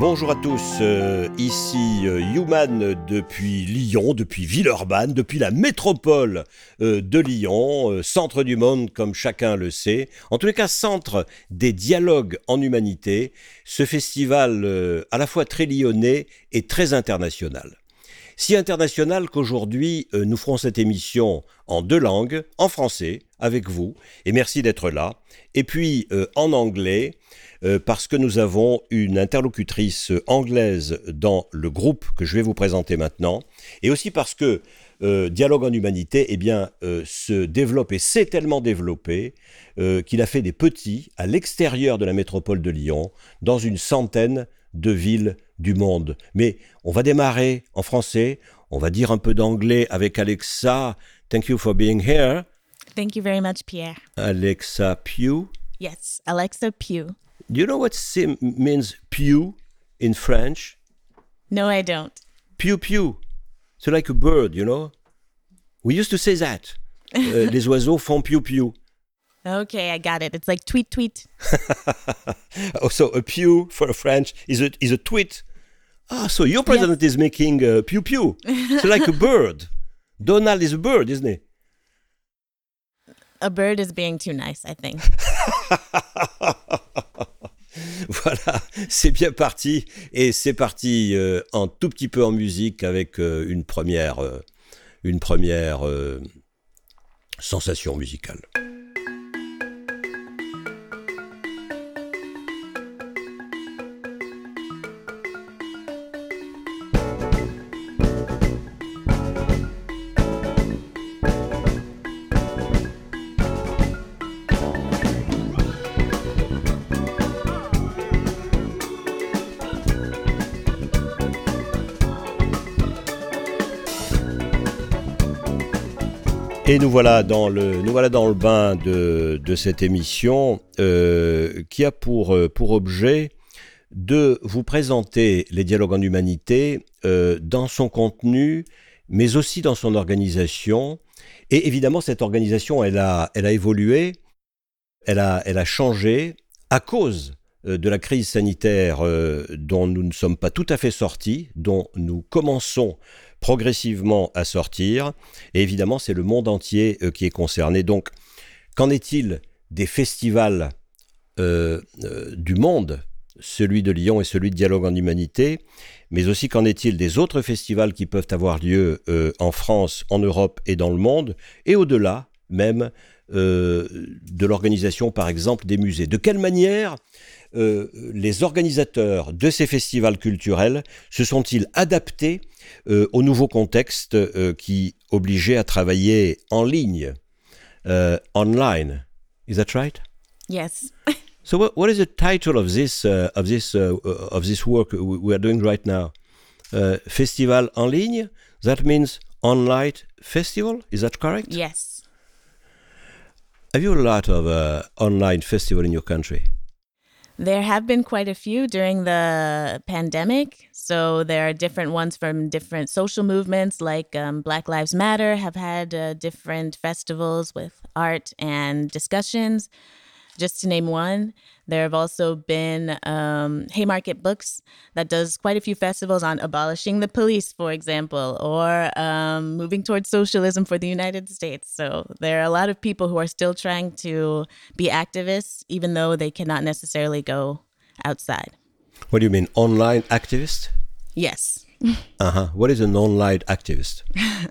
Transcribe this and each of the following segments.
Bonjour à tous, euh, ici euh, Human depuis Lyon, depuis Villeurbanne, depuis la métropole euh, de Lyon, centre du monde comme chacun le sait, en tous les cas centre des dialogues en humanité, ce festival à la fois très lyonnais et très international. Si international qu'aujourd'hui nous ferons cette émission en deux langues, en français avec vous, et merci d'être là, et puis en anglais, euh, parce que nous avons une interlocutrice anglaise dans le groupe que je vais vous présenter maintenant, et aussi parce que euh, Dialogue en Humanité eh bien, euh, se développe et s'est tellement développé qu'il a fait des petits à l'extérieur de la métropole de Lyon, dans une centaine de villes du monde. Mais on va démarrer en français, on va dire un peu d'anglais avec Alexa. Thank you for being here. Thank you very much, Pierre. Alexa Pugh. Yes, Alexa Pugh. Do you know what sim means pew in French? No, I don't. Pew pew. So like a bird, you know? We used to say that. uh, les oiseaux font pew pew. Okay, I got it. It's like tweet tweet. oh, so a pew for a French is a, is a tweet. Ah, so your president yes. is making uh, pew pew. so like a bird. Donald is a bird, isn't he? A bird is being too nice, I think. voilà, c'est bien parti. Et c'est parti euh, un tout petit peu en musique avec euh, une première, euh, une première sensation musicale. Et nous voilà dans le, nous voilà dans le bain de, de cette émission euh, qui a pour, euh, pour objet de vous présenter les dialogues en humanité euh, dans son contenu, mais aussi dans son organisation. Et évidemment, cette organisation, elle a, elle a évolué, elle a, elle a changé à cause de la crise sanitaire dont nous ne sommes pas tout à fait sortis, dont nous commençons progressivement à sortir. Et évidemment, c'est le monde entier euh, qui est concerné. Donc, qu'en est-il des festivals euh, euh, du monde, celui de Lyon et celui de Dialogue en Humanité, mais aussi qu'en est-il des autres festivals qui peuvent avoir lieu en France, en Europe et dans le monde, et au-delà même de l'organisation, par exemple, des musées. De quelle manière les organisateurs de ces festivals culturels se sont-ils adaptés euh, au nouveau contexte euh, qui obligeait à travailler en ligne, uh, online? Is that right? Yes. so, what, what is the title of this uh, of this uh, of this work we are doing right now? festival en ligne? That means online festival? Is that correct? Yes. Have you a lot of online festival in your country? There have been quite a few during the pandemic. So there are different ones from different social movements, like um, Black Lives Matter, have had uh, different festivals with art and discussions. Just to name one, there have also been um, Haymarket Books that does quite a few festivals on abolishing the police, for example, or um, moving towards socialism for the United States. So there are a lot of people who are still trying to be activists, even though they cannot necessarily go outside. What do you mean, online activist? Yes. uh huh. What is an online activist?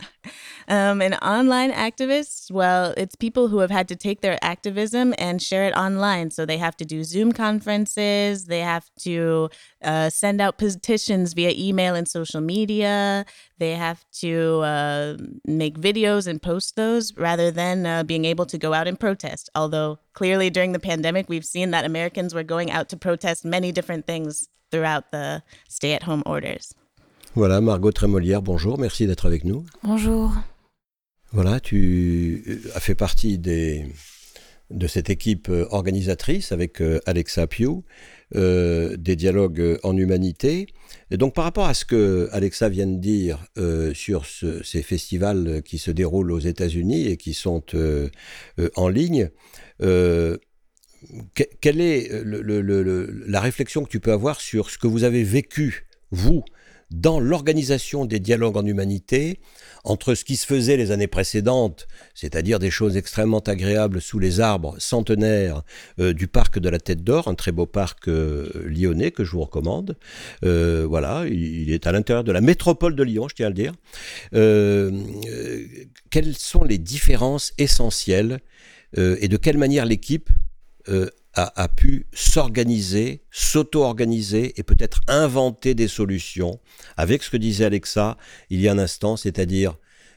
Um, an online activist, well, it's people who have had to take their activism and share it online. So they have to do Zoom conferences, they have to uh, send out petitions via email and social media, they have to uh, make videos and post those rather than uh, being able to go out and protest. Although clearly during the pandemic, we've seen that Americans were going out to protest many different things throughout the stay at home orders. Voilà, Margot Trémolière, bonjour, merci d'être avec nous. Bonjour. Voilà, tu as fait partie de cette équipe organisatrice avec Alexa Pugh, des dialogues en humanité. Et donc par rapport à ce que Alexa vient de dire sur ces festivals qui se déroulent aux États-Unis et qui sont en ligne, quelle est la réflexion que tu peux avoir sur ce que vous avez vécu, vous, dans l'organisation des dialogues en humanité entre ce qui se faisait les années précédentes, c'est-à-dire des choses extrêmement agréables sous les arbres centenaires euh, du parc de la Tête d'Or, un très beau parc euh, lyonnais que je vous recommande. Euh, voilà, il, est à l'intérieur de la métropole de Lyon, je tiens à le dire. quelles sont les différences essentielles et de quelle manière l'équipe a, pu s'organiser, s'auto-organiser et peut-être inventer des solutions avec ce que disait Alexa il y a un instant, c'est-à-dire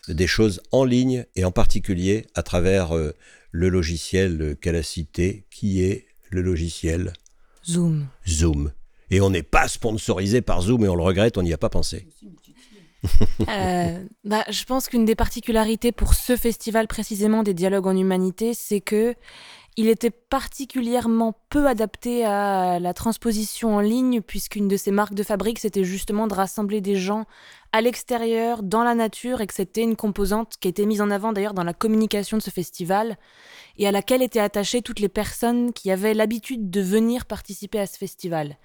des choses en ligne et en particulier à travers euh, le logiciel qu'elle a cité, qui est le logiciel Zoom. Zoom. Et on n'est pas sponsorisé par Zoom et on le regrette, on n'y a pas pensé. Euh, bah, je pense qu'une des particularités pour ce festival précisément des dialogues en humanité, c'est que il était particulièrement peu adapté à la transposition en ligne, puisqu'une de ses marques de fabrique, c'était justement de rassembler des gens à l'extérieur, dans la nature, et que c'était une composante qui était mise en avant d'ailleurs dans la communication de ce festival, et à laquelle étaient attachées toutes les personnes qui avaient l'habitude de venir participer à ce festival.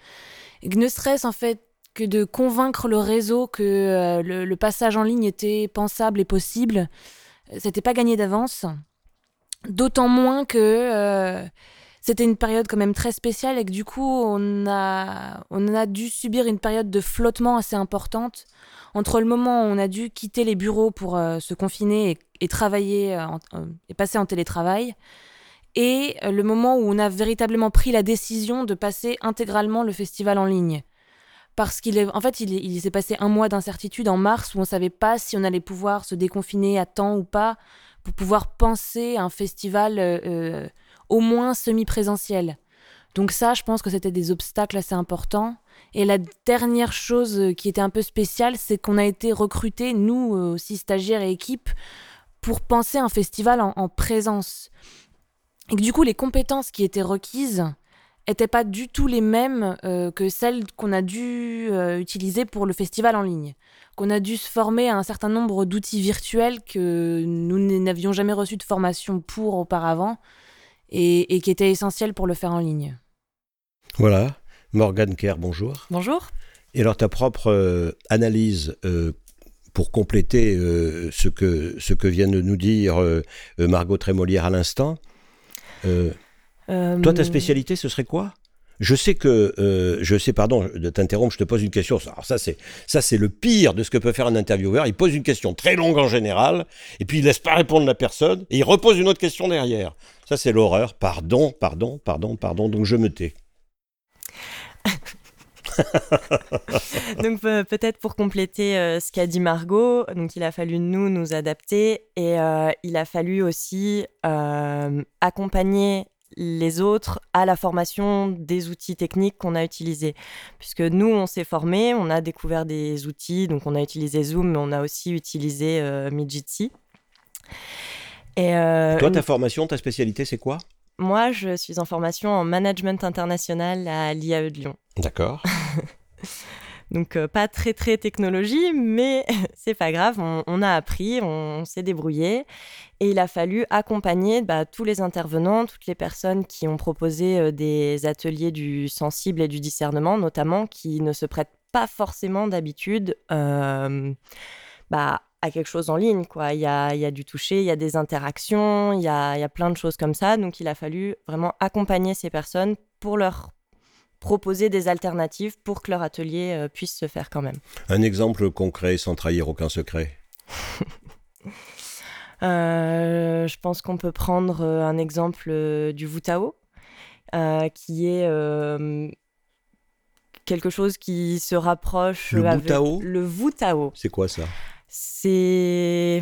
Et ne serait-ce en fait que de convaincre le réseau que euh, le, le, passage en ligne était pensable et possible, c'était pas gagné d'avance. D'autant moins que euh, c'était une période quand même très spéciale et que du coup on a, on a dû subir une période de flottement assez importante entre le moment où on a dû quitter les bureaux pour euh, se confiner et, travailler euh, et passer en télétravail et le moment où on a véritablement pris la décision de passer intégralement le festival en ligne. Parce qu'il est, en fait, il, il s'est passé un mois d'incertitude en mars où on ne savait pas si on allait pouvoir se déconfiner à temps ou pas pour pouvoir penser un festival euh, euh, au moins semi-présentiel. Donc ça, je pense que c'était des obstacles assez importants. Et la dernière chose qui était un peu spéciale, c'est qu'on a été recrutés, nous euh, aussi stagiaires et équipes, pour penser un festival en, en présence. Et que du coup, les compétences qui étaient requises n'étaient pas du tout les mêmes que celles qu'on a dû utiliser pour le festival en ligne qu'on a dû se former à un certain nombre d'outils virtuels que nous n'avions jamais reçu de formation pour auparavant et, qui étaient essentiels pour le faire en ligne. Voilà. Morgane Kerr, bonjour. Bonjour. Et alors ta propre euh, analyse euh, pour compléter euh, ce, que, ce que vient de nous dire Margot Trémolière à l'instant. Toi, ta spécialité, ce serait quoi? Je sais que, euh, je sais, pardon de t'interrompre, je te pose une question. Alors ça, c'est ça, c'est le pire de ce que peut faire un intervieweur. Il pose une question très longue en général, et puis il laisse pas répondre la personne, et il repose une autre question derrière. Ça, c'est l'horreur. Pardon, pardon, pardon, pardon. Donc je me tais. donc peut-être pour compléter euh, ce qu'a dit Margot, donc il a fallu nous nous adapter et euh, il a fallu aussi accompagner les autres à la formation des outils techniques qu'on a utilisés. Puisque nous, on s'est formé, on a découvert des outils, donc on a utilisé Zoom, mais on a aussi utilisé euh, Midjitsi. Et euh, Toi, ta formation, ta spécialité, c'est quoi? Moi, je suis en formation en management international à l'IAE de Lyon. D'accord. Donc euh, pas très très technologie, mais c'est pas grave, on, a appris, on, s'est débrouillé et il a fallu accompagner bah, tous les intervenants, toutes les personnes qui ont proposé euh, des ateliers du sensible et du discernement, notamment qui ne se prêtent pas forcément d'habitude euh, bah, à quelque chose en ligne. Il, y a, du toucher, il y a des interactions, il y a, y a plein de choses comme ça. Donc il a fallu vraiment accompagner ces personnes pour leur proposer des alternatives pour que leur atelier euh, puisse se faire quand même. Un exemple concret sans trahir aucun secret euh, Je pense qu'on peut prendre euh, un exemple du Wutao, qui est quelque chose qui se rapproche. Le Wutao Le Wutao. C'est quoi ça? C'est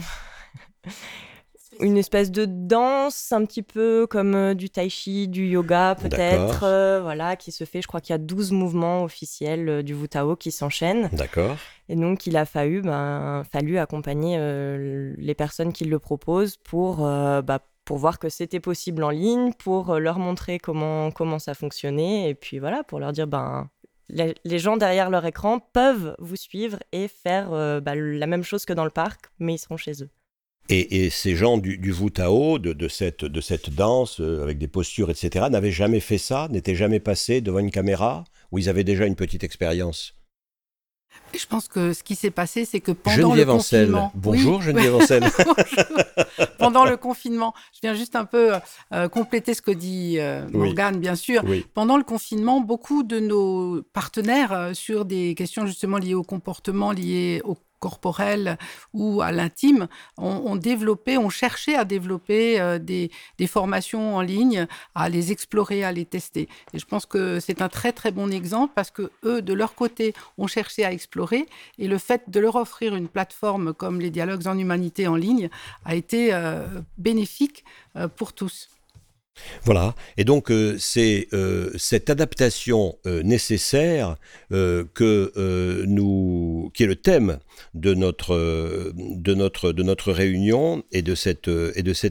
une espèce de danse, un petit peu comme euh, du tai chi, du yoga peut-être, euh, voilà, qui se fait. Je crois qu'il y a 12 mouvements officiels euh, du Wutao qui s'enchaînent. D'accord. Et donc, il a fallu, ben, fallu accompagner les personnes qui le proposent pour bah, pour voir que c'était possible en ligne, pour leur montrer comment, comment ça fonctionnait, et puis voilà, pour leur dire, ben, les gens derrière leur écran peuvent vous suivre et faire euh, bah, la même chose que dans le parc, mais ils seront chez eux. Et, ces gens du, du Wutao, de, de, cette, de cette danse euh, avec des postures, etc., n'avaient jamais fait ça, n'étaient jamais passés devant une caméra, où ils avaient déjà une petite expérience? Je pense que ce qui s'est passé, c'est que pendant le confinement. Bonjour Geneviève Ancel. pendant le confinement, je viens juste un peu euh, compléter ce que dit euh, Morgane, bien sûr. Pendant le confinement, beaucoup de nos partenaires euh, sur des questions justement liées au comportement, liées au corporel ou à l'intime, ont, développé, ont cherché à développer euh, des, formations en ligne, à les explorer, à les tester. Et je pense que c'est un très très bon exemple parce que eux, de leur côté, ont cherché à explorer et le fait de leur offrir une plateforme comme les dialogues en humanité en ligne a été euh, bénéfique euh, pour tous. Voilà, et donc euh, c'est euh, cette adaptation euh, nécessaire que nous, qui est le thème de notre, de notre, de notre réunion et de cette,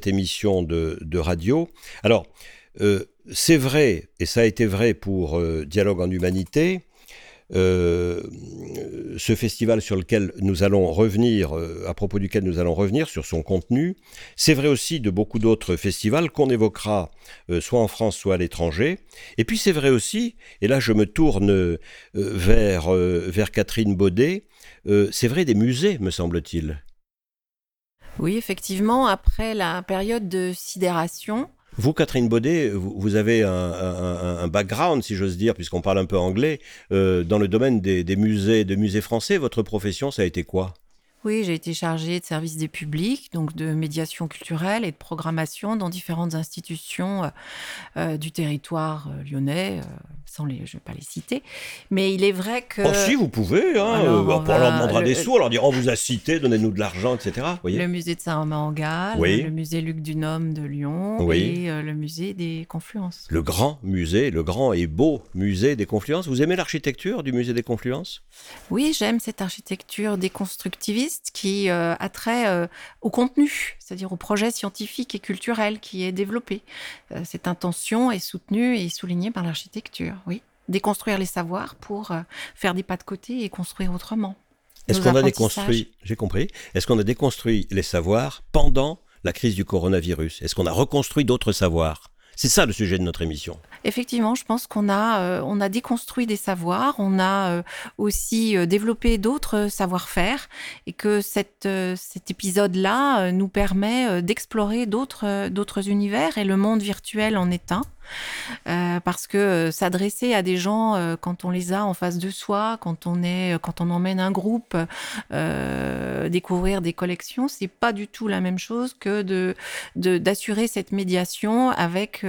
émission de radio. Alors, c'est vrai, et ça a été vrai pour Dialogue en Humanité, euh, ce festival sur lequel nous allons revenir, euh, à propos duquel nous allons revenir sur son contenu. C'est vrai aussi de beaucoup d'autres festivals qu'on évoquera euh, soit en France, soit à l'étranger. Et puis c'est vrai aussi, et là je me tourne vers, vers Catherine Baudet, c'est vrai des musées, me semble-t-il. Oui, effectivement, après la période de sidération, vous, Catherine Baudet, vous, avez un, background, si j'ose dire, puisqu'on parle un peu anglais, euh, dans le domaine des, des musées, de musées français. Votre profession, ça a été quoi? Oui, j'ai été chargée de service des publics, donc de médiation culturelle et de programmation dans différentes institutions euh, euh, du territoire euh, lyonnais, sans les, je ne vais pas les citer. Mais il est vrai que. Oh, si, vous pouvez. Hein, on, leur demandera des sous, on leur dira on vous a cité, donnez-nous de l'argent, etc. Voyez le musée de Saint-Romain-en-Galles, le musée Luc Dunhomme de Lyon et le musée des Confluences. Le grand musée, le grand et beau musée des Confluences. Vous aimez l'architecture du musée des Confluences? Oui, j'aime cette architecture déconstructiviste qui euh, a trait euh, au contenu, c'est-à-dire au projet scientifique et culturel qui est développé. Euh, cette intention est soutenue et soulignée par l'architecture, oui. Déconstruire les savoirs pour faire des pas de côté et construire autrement. Est-ce qu'on a déconstruit, j'ai compris, est-ce qu'on a déconstruit les savoirs pendant la crise du coronavirus? Est-ce qu'on a reconstruit d'autres savoirs? C'est ça le sujet de notre émission. Effectivement, je pense qu'on a, euh, déconstruit des savoirs, on a euh, aussi euh, développé d'autres savoir-faire et que cet épisode-là nous permet d'explorer d'autres univers et le monde virtuel en est un. Euh, parce que euh, s'adresser à des gens euh, quand on les a en face de soi, quand on est, quand on emmène un groupe découvrir des collections, c'est pas du tout la même chose que de d'assurer cette médiation avec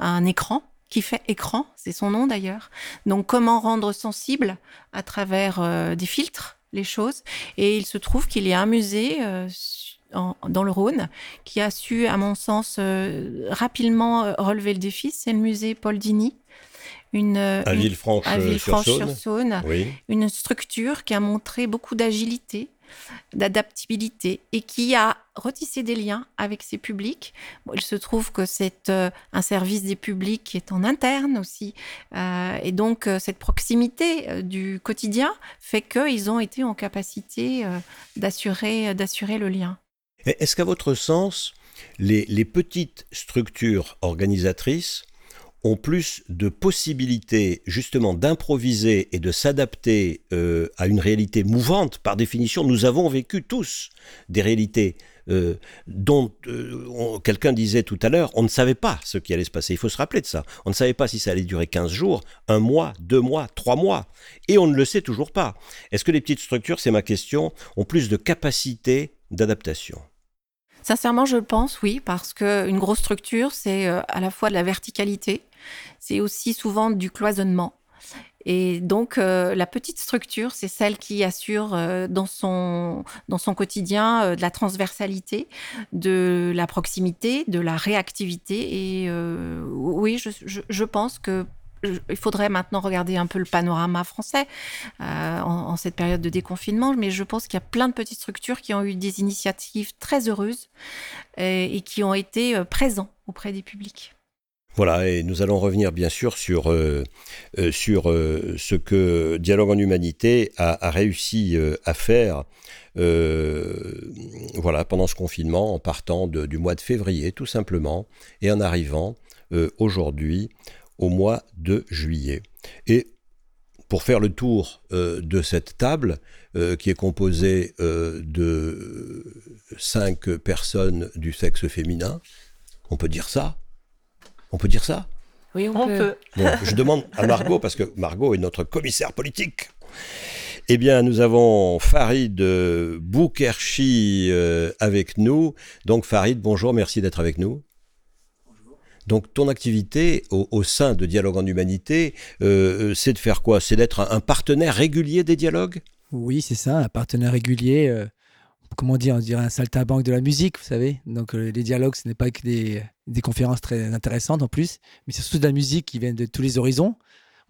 un écran qui fait écran, c'est son nom d'ailleurs. Donc comment rendre sensible à travers des filtres les choses. Et il se trouve qu'il y a un musée dans le Rhône, qui a su, à mon sens, euh, rapidement euh, relever le défi, c'est le musée Paul Dini. Une, euh, à Villefranche-sur-Saône, une structure qui a montré beaucoup d'agilité, d'adaptabilité et qui a retissé des liens avec ses publics. il se trouve que c'est un service des publics qui est en interne aussi. et donc, cette proximité du quotidien fait qu'ils ont été en capacité d'assurer, d'assurer le lien. Est-ce qu'à votre sens, les, petites structures organisatrices ont plus de possibilités justement d'improviser et de s'adapter euh, à une réalité mouvante? Par définition, nous avons vécu tous des réalités euh, dont euh, quelqu'un disait tout à l'heure, on ne savait pas ce qui allait se passer. Il faut se rappeler de ça. On ne savait pas si ça allait durer 15 jours, un mois, deux mois, trois mois. Et on ne le sait toujours pas. Est-ce que les petites structures, c'est ma question, ont plus de capacité d'adaptation? Sincèrement, je pense, oui, parce qu'une grosse structure, c'est euh, à la fois de la verticalité, c'est aussi souvent du cloisonnement. Et donc, euh, la petite structure, c'est celle qui assure euh, dans, son, dans son quotidien de la transversalité, de la proximité, de la réactivité. Et oui, je, pense que il faudrait maintenant regarder un peu le panorama français euh, en, cette période de déconfinement, mais je pense qu'il y a plein de petites structures qui ont eu des initiatives très heureuses et, qui ont été euh, présents auprès des publics. Voilà, et nous allons revenir bien sûr sur, euh, sur ce que Dialogue en Humanité a, réussi à faire voilà, pendant ce confinement, en partant du mois de février tout simplement, et en arrivant aujourd'hui au mois de juillet. Et pour faire le tour euh, de cette table, euh, qui est composée euh, de cinq personnes du sexe féminin, on peut dire ça On peut dire ça Oui, on, peut. je demande à Margot, parce que Margot est notre commissaire politique. Eh bien, nous avons Farid Boukerchi avec nous. Donc, Farid, bonjour, merci d'être avec nous. Donc ton activité au, sein de Dialogue en Humanité, euh, c'est de faire quoi? C'est d'être un, partenaire régulier des dialogues? Oui, c'est ça, un partenaire régulier. Euh, comment dire On dirait un saltabanque de la musique, vous savez. Donc euh, les dialogues, ce n'est pas que des, conférences très intéressantes en plus, mais c'est surtout de la musique qui vient de tous les horizons.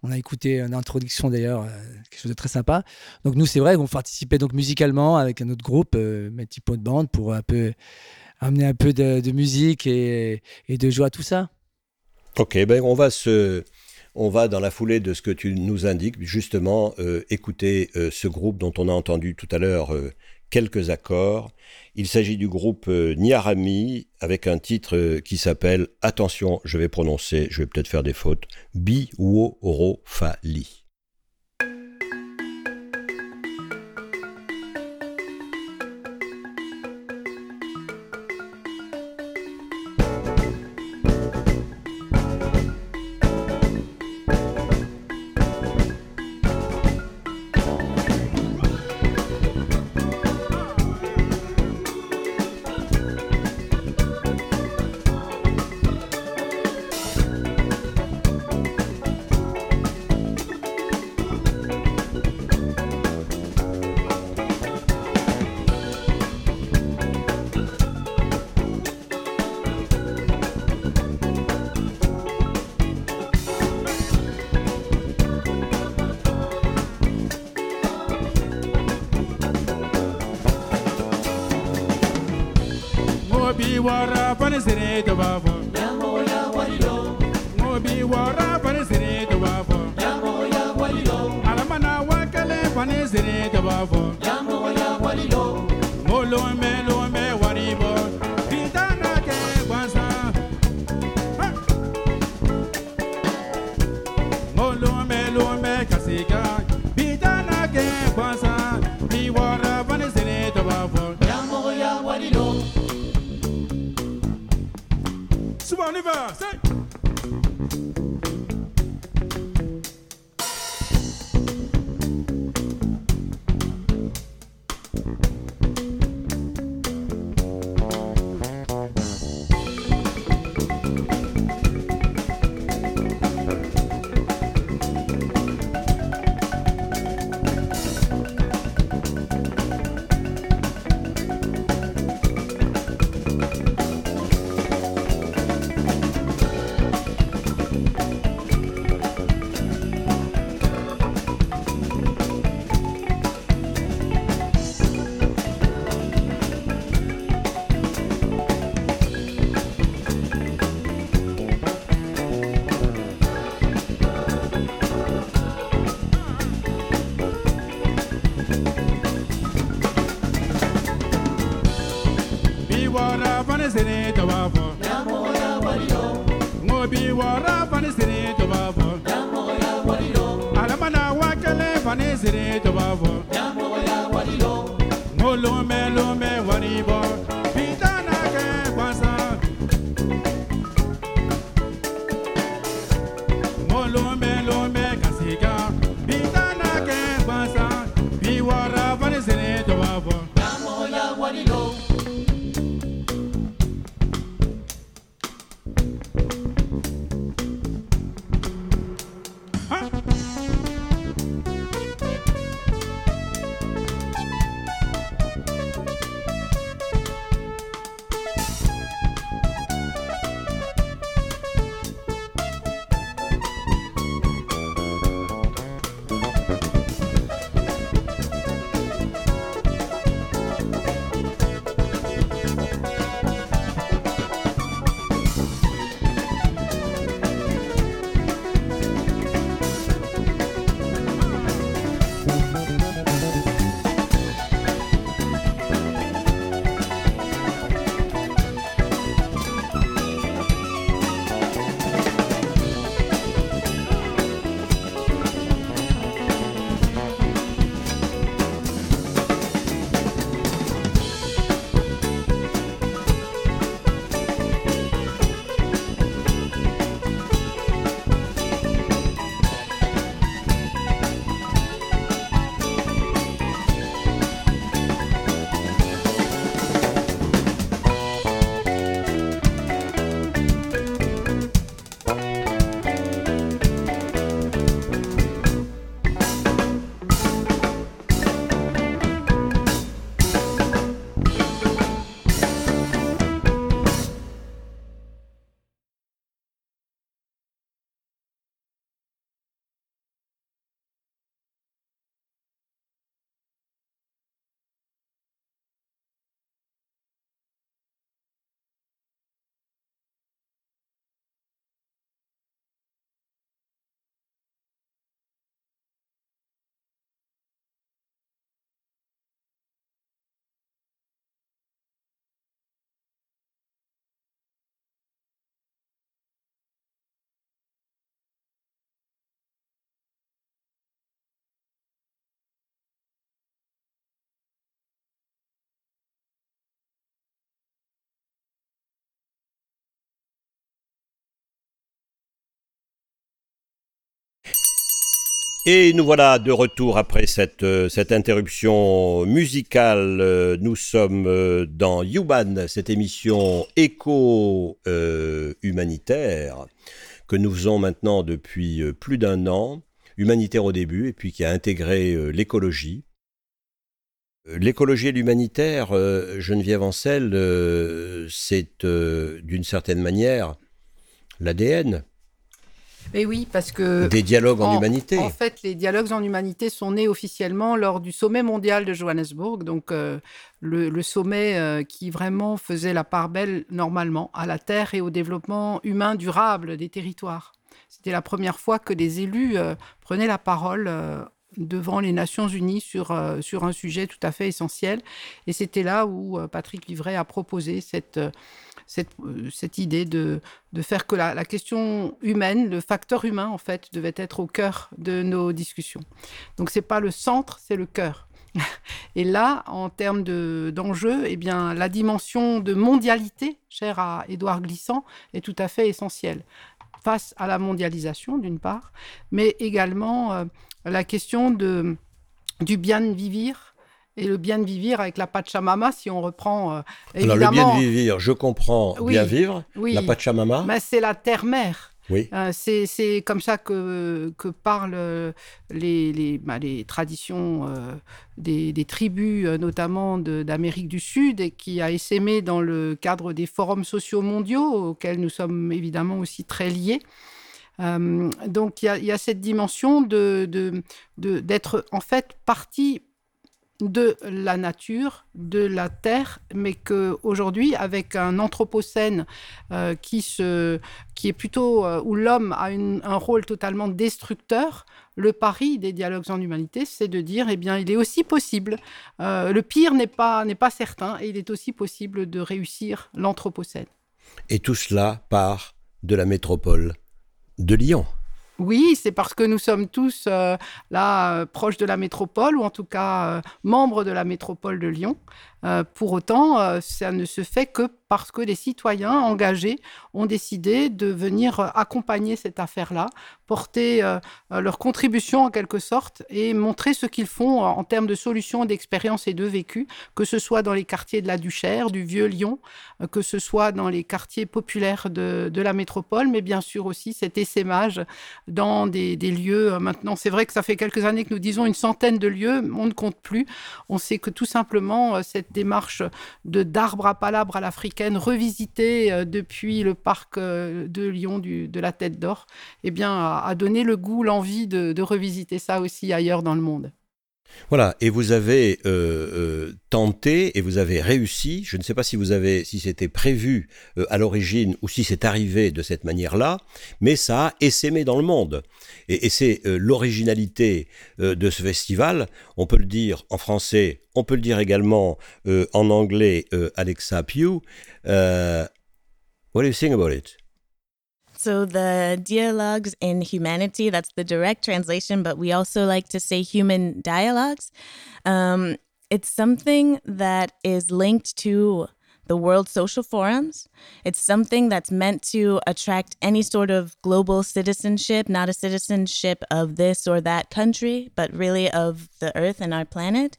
On a écouté une introduction d'ailleurs, quelque chose de très sympa. Donc nous, c'est vrai qu'on participait donc musicalement avec un autre groupe, euh, de bande, pour un peu amener un peu de, musique et, de joie à tout ça. Ok, ben on va se, on va dans la foulée de ce que tu nous indiques, justement euh, écouter euh, ce groupe dont on a entendu tout à l'heure euh, quelques accords. Il s'agit du groupe Niarami avec un titre qui s'appelle, attention, je vais prononcer, je vais peut-être faire des fautes, Bi on his direito, babo. Et nous voilà de retour après cette, euh, interruption musicale. Euh, nous sommes euh, dans Human, cette émission éco-humanitaire que nous faisons maintenant depuis plus d'un an, humanitaire au début, et puis qui a intégré l'écologie. L'écologie et l'humanitaire, Geneviève Ancel, c'est d'une certaine manière l'ADN et oui, parce que... Des dialogues en, humanité. En fait, les dialogues en humanité sont nés officiellement lors du sommet mondial de Johannesburg, donc euh, le, sommet euh, qui vraiment faisait la part belle normalement à la terre et au développement humain durable des territoires. C'était la première fois que des élus euh, prenaient la parole devant les Nations Unies sur, sur un sujet tout à fait essentiel. Et c'était là où Patrick Livret a proposé cette euh, cette, idée de, faire que la, question humaine, le facteur humain, en fait, devait être au cœur de nos discussions. Donc, c'est pas le centre, c'est le cœur. Et là, en termes d'enjeux, eh la dimension de mondialité, chère à Édouard Glissant, est tout à fait essentielle face à la mondialisation, d'une part, mais également euh, la question du bien vivre et le bien de vivre avec la Pachamama, si on reprend évidemment... Alors le bien de vivre, je comprends bien vivre. La Pachamama. Mais c'est la terre-mère. Oui. Euh, c'est comme ça que, que parlent les, les, bah, les traditions euh, des, des, tribus, euh, notamment d'Amérique du Sud, et qui a essaimé dans le cadre des forums sociaux mondiaux, auxquels nous sommes évidemment aussi très liés. donc il y, y, a cette dimension de d'être de, en fait partie de la nature, de la terre, mais qu'aujourd'hui, avec un anthropocène euh, qui, se, qui est plutôt euh, où l'homme a un rôle totalement destructeur, le pari des dialogues en humanité, c'est de dire, eh bien, il est aussi possible, euh, le pire n'est pas, n'est pas certain, et il est aussi possible de réussir l'anthropocène. Et tout cela part de la métropole de Lyon. Oui, c'est parce que nous sommes tous euh, là euh, proches de la métropole, ou en tout cas euh, membres de la métropole de Lyon. pour autant, ça ne se fait que parce que les citoyens engagés ont décidé de venir accompagner cette affaire-là, porter leur contribution en quelque sorte et montrer ce qu'ils font en termes de solutions, d'expériences et de vécu, que ce soit dans les quartiers de la Duchère, du Vieux Lyon, que ce soit dans les quartiers populaires de, la métropole, mais bien sûr aussi cet essaimage dans des, lieux. Euh, maintenant, c'est vrai que ça fait quelques années que nous disons une centaine de lieux, on ne compte plus. On sait que tout simplement, euh, cette démarche de d'arbre à palabre à l'africaine, revisitée euh, depuis le parc de Lyon de la Tête d'Or, eh bien, a, donné le goût, l'envie de revisiter ça aussi ailleurs dans le monde. Voilà, et vous avez euh, euh, tenté et vous avez réussi. Je ne sais pas si vous avez, si c'était prévu euh, à l'origine ou si c'est arrivé de cette manière-là, mais ça a essaimé dans le monde. Et, et c'est l'originalité de ce festival. On peut le dire en français, on peut le dire également en anglais. Alexa Pugh, what do you think about it? So the dialogues in humanity, that's the direct translation, but we also like to say human dialogues. Um, it's something that is linked to the World Social Forums. It's something that's meant to attract any sort of global citizenship, not a citizenship of this or that country, but really of the earth and our planet.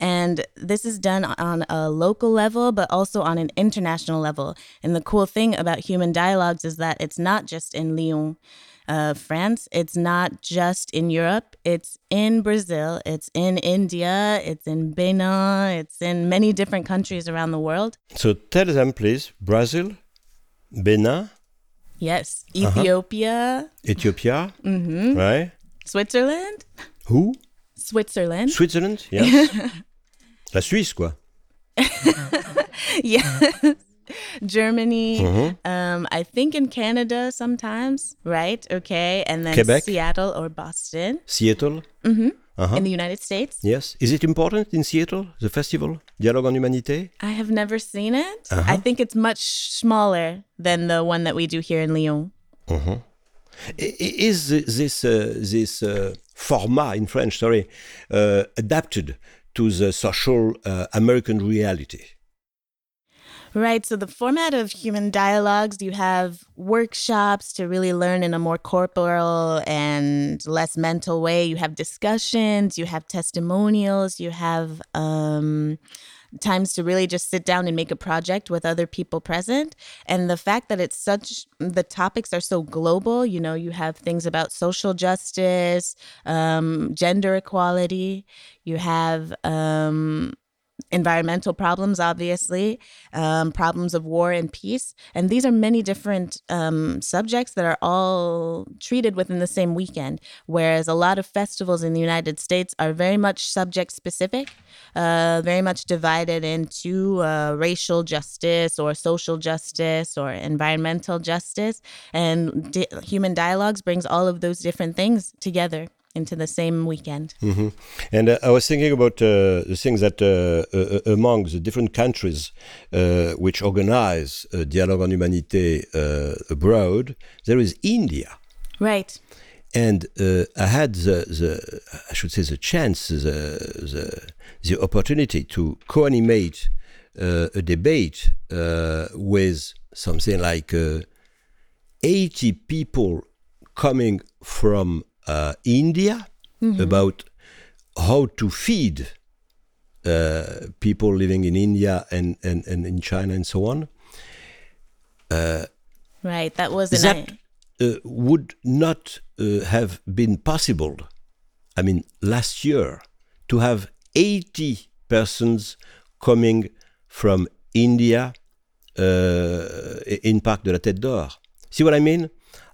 And this is done on a local level, but also on an international level. And the cool thing about Human Dialogues is that it's not just in Lyon uh, France. It's not just in Europe, it's in Brazil, it's in India, it's in Benin, it's in many different countries around the world. So tell them, please Brazil, Benin. Yes, uh-huh. Ethiopia. Uh-huh. Ethiopia. Mm-hmm. Right. Switzerland. Who? Switzerland. Switzerland, yes. La Suisse, quoi. yes. Germany. Mm-hmm. Um, I think in Canada sometimes, right? Okay, and then Quebec. Seattle or Boston. Seattle. Mm-hmm. Uh-huh. In the United States. Yes. Is it important in Seattle, the festival, Dialogue en Humanité? I have never seen it. Uh-huh. I think it's much smaller than the one that we do here in Lyon. Uh-huh. Is this uh, this uh, format in French, sorry, uh, adapted to the social uh, American reality? Right. So, the format of human dialogues, you have workshops to really learn in a more corporal and less mental way. You have discussions, you have testimonials, you have um, times to really just sit down and make a project with other people present. And the fact that it's such, the topics are so global, you know, you have things about social justice, um, gender equality, you have, um, environmental problems, obviously, um, problems of war and peace. And these are many different um, subjects that are all treated within the same weekend. Whereas a lot of festivals in the United States are very much subject specific, uh, very much divided into uh, racial justice or social justice or environmental justice. And di- Human Dialogues brings all of those different things together into the same weekend. Mm-hmm. And uh, I was thinking about uh, the things that uh, uh, uh among the different countries uh, which organize Dialogue on Humanité abroad, there is India. Right. And I had the, the, I should say, the chance, the, the, the opportunity to co-animate a debate with something like 80 people coming from uh, India mm-hmm. about how to feed uh, people living in India and, and, and in China and so on. Uh, right, that was that uh, would not uh, have been possible. I mean, last year to have 80 persons coming from India uh, in Parc de la Tête d'Or. See what I mean?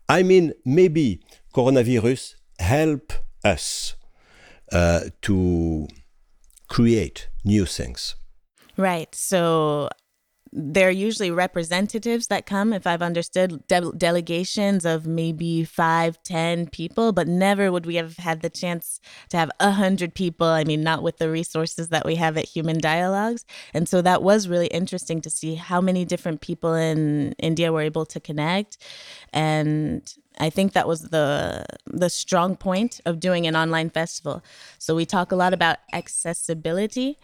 I mean, maybe coronavirus help us uh, to create new things. Right. So they're usually representatives that come, if I've understood, de- delegations of maybe five, ten people, but never would we have had the chance to have a hundred people. I mean, not with the resources that we have at Human Dialogues. And so that was really interesting to see how many different people in India were able to connect. And I think that was the the strong point of doing an online festival. So we talk a lot about accessibility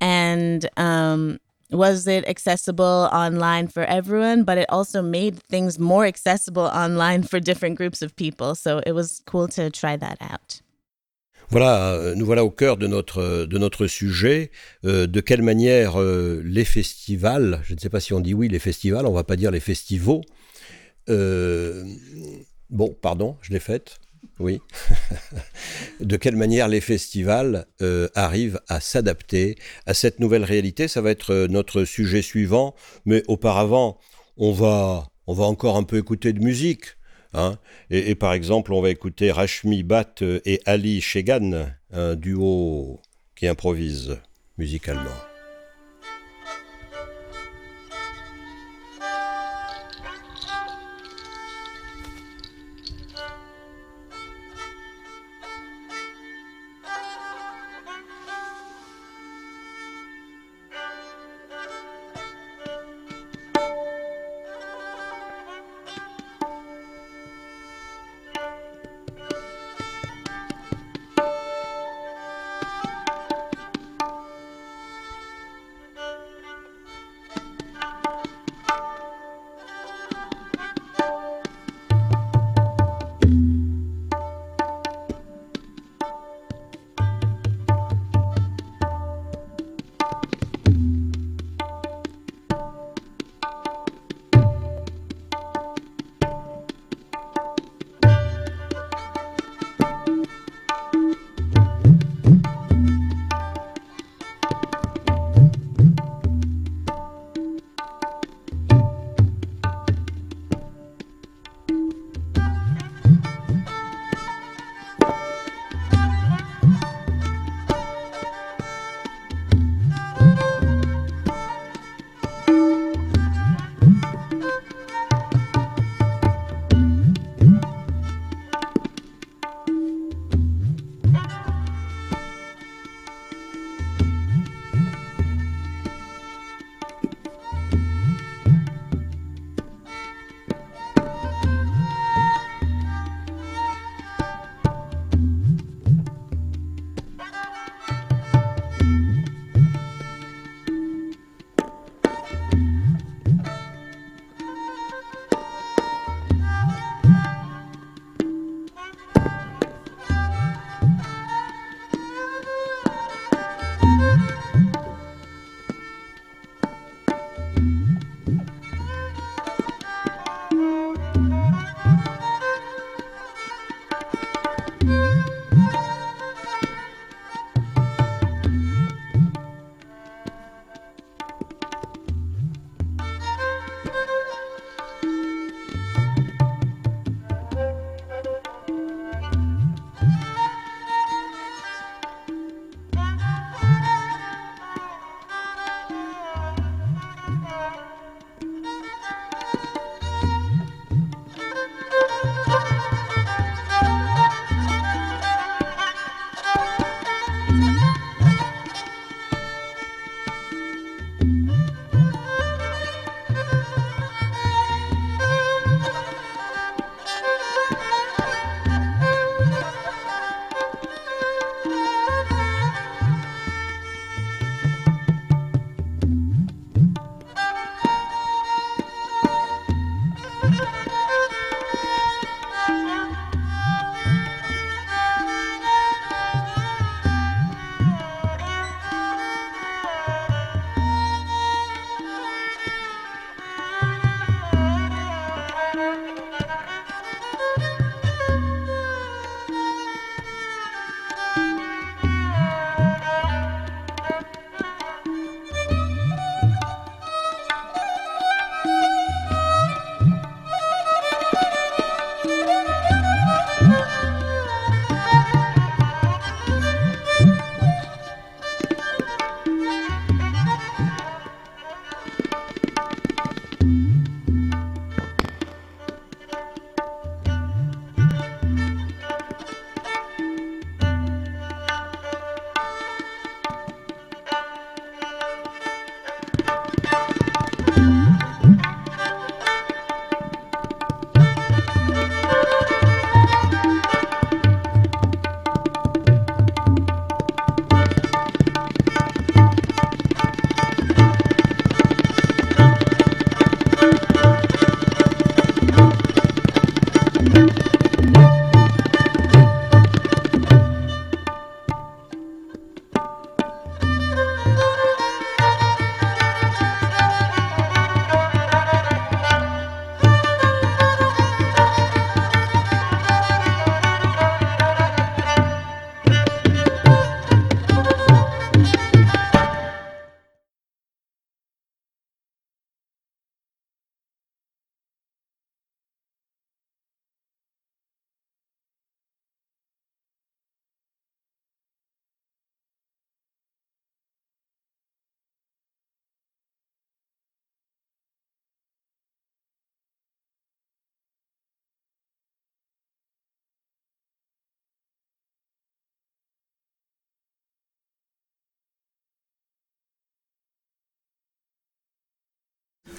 and um, was it accessible online for everyone, but it also made things more accessible online for different groups of people. So it was cool to try that out. Voilà, euh, nous voilà au cœur de notre, de notre sujet. Euh, de quelle manière euh, les festivals, je ne sais pas si on dit oui les festivals, on va pas dire les festivals, euh, bon, pardon, je l'ai faite. Oui. de quelle manière les festivals euh, arrivent à s'adapter à cette nouvelle réalité? Ça va être euh, notre sujet suivant. Mais auparavant, on va, on va encore un peu écouter de musique. Hein. et, par exemple, on va écouter Rashmi Bhatt et Ali Shegan, un duo qui improvise musicalement.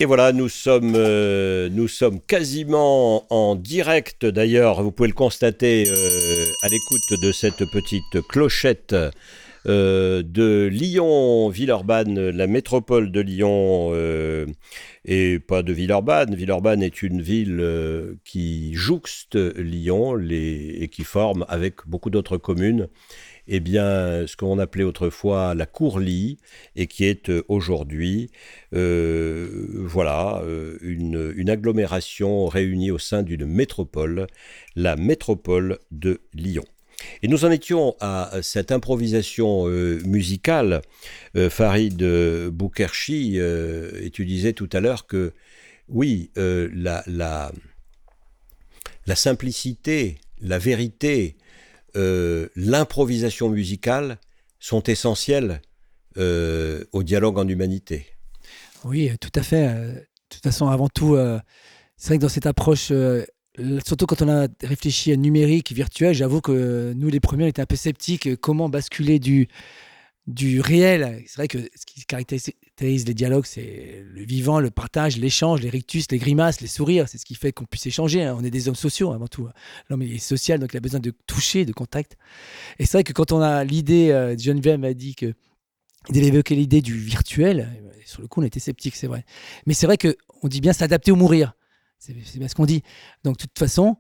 Et voilà, nous sommes, euh, nous sommes quasiment en direct. D'ailleurs, vous pouvez le constater euh, à l'écoute de cette petite clochette euh, de Lyon, Villeurbanne, la métropole de Lyon, et pas de Villeurbanne. Villeurbanne est une ville qui jouxte Lyon et qui forme avec beaucoup d'autres communes eh bien, ce qu'on appelait autrefois la Courlie et qui est euh, aujourd'hui, euh, voilà, euh, une, agglomération réunie au sein d'une métropole, la métropole de Lyon. Et nous en étions à cette improvisation musicale. Farid Boukerchi, et tu disais tout à l'heure que, oui, la simplicité, la vérité, euh, l'improvisation musicale sont essentielles euh, au dialogue en humanité. Oui, tout à fait. Euh, de toute façon, avant tout, c'est vrai que dans cette approche, surtout quand on a réfléchi à numérique, virtuel, j'avoue que nous, les premiers, on était un peu sceptiques. Comment basculer du, du réel. C'est vrai que ce qui caractérise les dialogues, c'est le vivant, le partage, l'échange, les rictus, les grimaces, les sourires. C'est ce qui fait qu'on puisse échanger. Hein. On est des hommes sociaux avant tout. L'homme est social, donc il a besoin de toucher, de contact. Et c'est vrai que quand on a l'idée, euh, Geneviève m'a dit que il évoqué l'idée du virtuel. Sur le coup, on était sceptique, c'est vrai. Mais c'est vrai qu'on dit bien s'adapter ou mourir. C'est bien ce qu'on dit. Donc, de toute façon,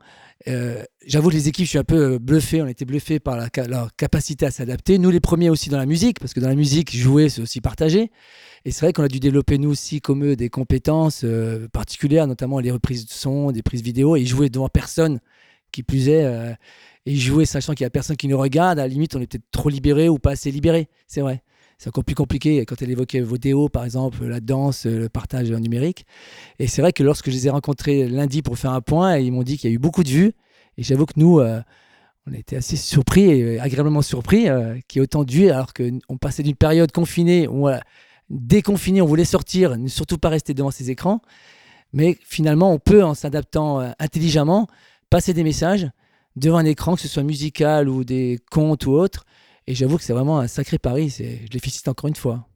euh, j'avoue que les équipes, je suis un peu euh, bluffé. On était bluffé par leur capacité à s'adapter. Nous, les premiers aussi dans la musique, parce que dans la musique, jouer, c'est aussi partager. Et c'est vrai qu'on a dû développer, nous aussi, comme eux, des compétences euh, particulières, notamment les reprises de son, des prises vidéo, et jouer devant personne, qui plus est. et jouer sachant qu'il n'y a personne qui nous regarde, à la limite, on est peut-être trop libéré ou pas assez libéré. C'est vrai. C'est encore plus compliqué quand elle évoquait Vodéo, par exemple, la danse, le partage numérique. Et c'est vrai que lorsque je les ai rencontrés lundi pour faire un point, ils m'ont dit qu'il y a eu beaucoup de vues. Et j'avoue que nous, euh, on était assez surpris agréablement surpris euh, qu'il y ait autant de vues, alors qu'on passait d'une période confinée où, déconfiné, on voulait sortir, ne surtout pas rester devant ces écrans. Mais finalement, on peut, en s'adaptant euh, intelligemment, passer des messages devant un écran, que ce soit musical ou des contes ou autres, et j'avoue que c'est vraiment un sacré pari. Je les félicite encore une fois.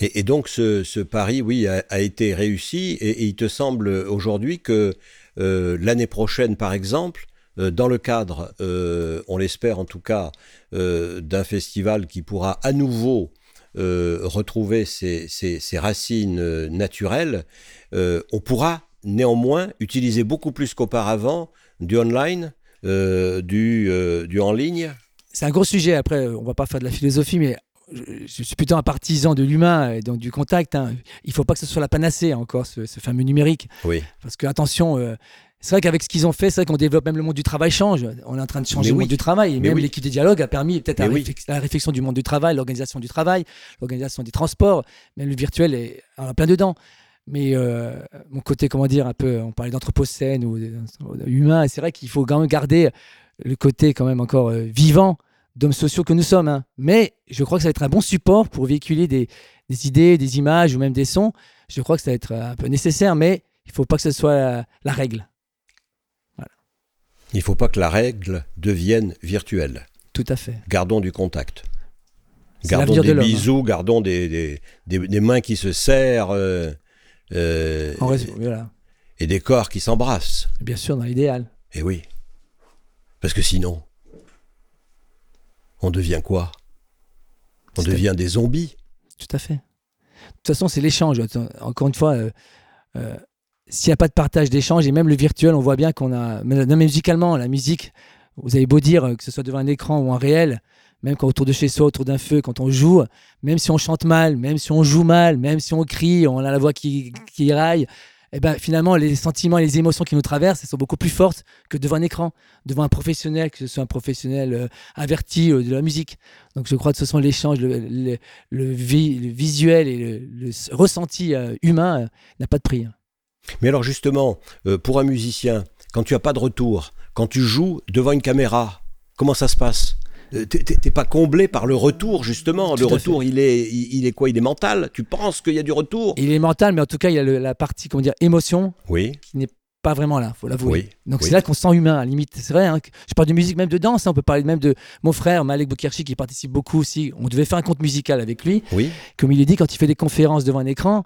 Et, donc ce, pari, oui, a, été réussi. Et, il te semble aujourd'hui que euh, l'année prochaine, par exemple, euh, dans le cadre, euh, on l'espère en tout cas, d'un festival qui pourra à nouveau retrouver ses, racines naturelles, on pourra néanmoins utiliser beaucoup plus qu'auparavant du online, du en ligne c'est un gros sujet. Après, on va pas faire de la philosophie, mais je, suis plutôt un partisan de l'humain et donc du contact. Hein. Il faut pas que ce soit la panacée encore, ce, fameux numérique. Oui. Parce que attention. Euh, c'est vrai qu'avec ce qu'ils ont fait, c'est vrai qu'on développe même le monde du travail change. On est en train de changer le monde du travail. Et même l'équipe des dialogues a permis peut-être la, réflexion du monde du travail, l'organisation du travail, l'organisation des transports. Même le virtuel est en plein dedans. Mais euh, mon côté, comment dire, un peu, on parlait d'anthropocène ou humain. C'est vrai qu'il faut quand même garder le côté quand même encore euh, vivant d'hommes sociaux que nous sommes. Hein. Mais je crois que ça va être un bon support pour véhiculer des, idées, des images ou même des sons. Je crois que ça va être un peu nécessaire, mais il ne faut pas que ce soit la, règle. Il ne faut pas que la règle devienne virtuelle. Tout à fait. Gardons du contact. Gardons des bisous, gardons des, des, mains qui se serrent. Euh, euh, voilà. Et des corps qui s'embrassent. Bien sûr, dans l'idéal. Et eh oui. Parce que sinon, on devient quoi? On devient des zombies. Tout à fait. De toute façon, c'est l'échange. Encore une fois, euh, euh, s'il n'y a pas de partage d'échange, et même le virtuel, on voit bien qu'on a. Non, mais musicalement, la musique, vous avez beau dire que ce soit devant un écran ou un réel, même quand autour de chez soi, autour d'un feu, quand on joue, même si on chante mal, même si on joue mal, même si on crie, on a la voix qui, qui raille, eh ben, finalement, les sentiments et les émotions qui nous traversent, sont beaucoup plus fortes que devant un écran, devant un professionnel, que ce soit un professionnel euh, averti euh, de la musique. Donc, je crois que ce sont l'échange, le, le, visuel et le, ressenti euh, humain n'a pas de prix. Hein. Mais alors, justement, pour un musicien, quand tu n'as pas de retour, quand tu joues devant une caméra, comment ça se passe? euh, t'es pas comblé par le retour justement. le retour, il est, il, est quoi? Il est mental? Tu penses qu'il y a du retour? Il est mental, mais en tout cas, il y a la partie comment dire émotion, oui. qui n'est pas vraiment là, faut l'avouer. Donc c'est là qu'on se sent humain, à la limite. C'est vrai, hein, je parle de musique, même de danse. Hein, on peut parler même de mon frère Malek Boukirchi qui participe beaucoup aussi. On devait faire un compte musical avec lui. Oui. Comme il est dit, quand il fait des conférences devant un écran,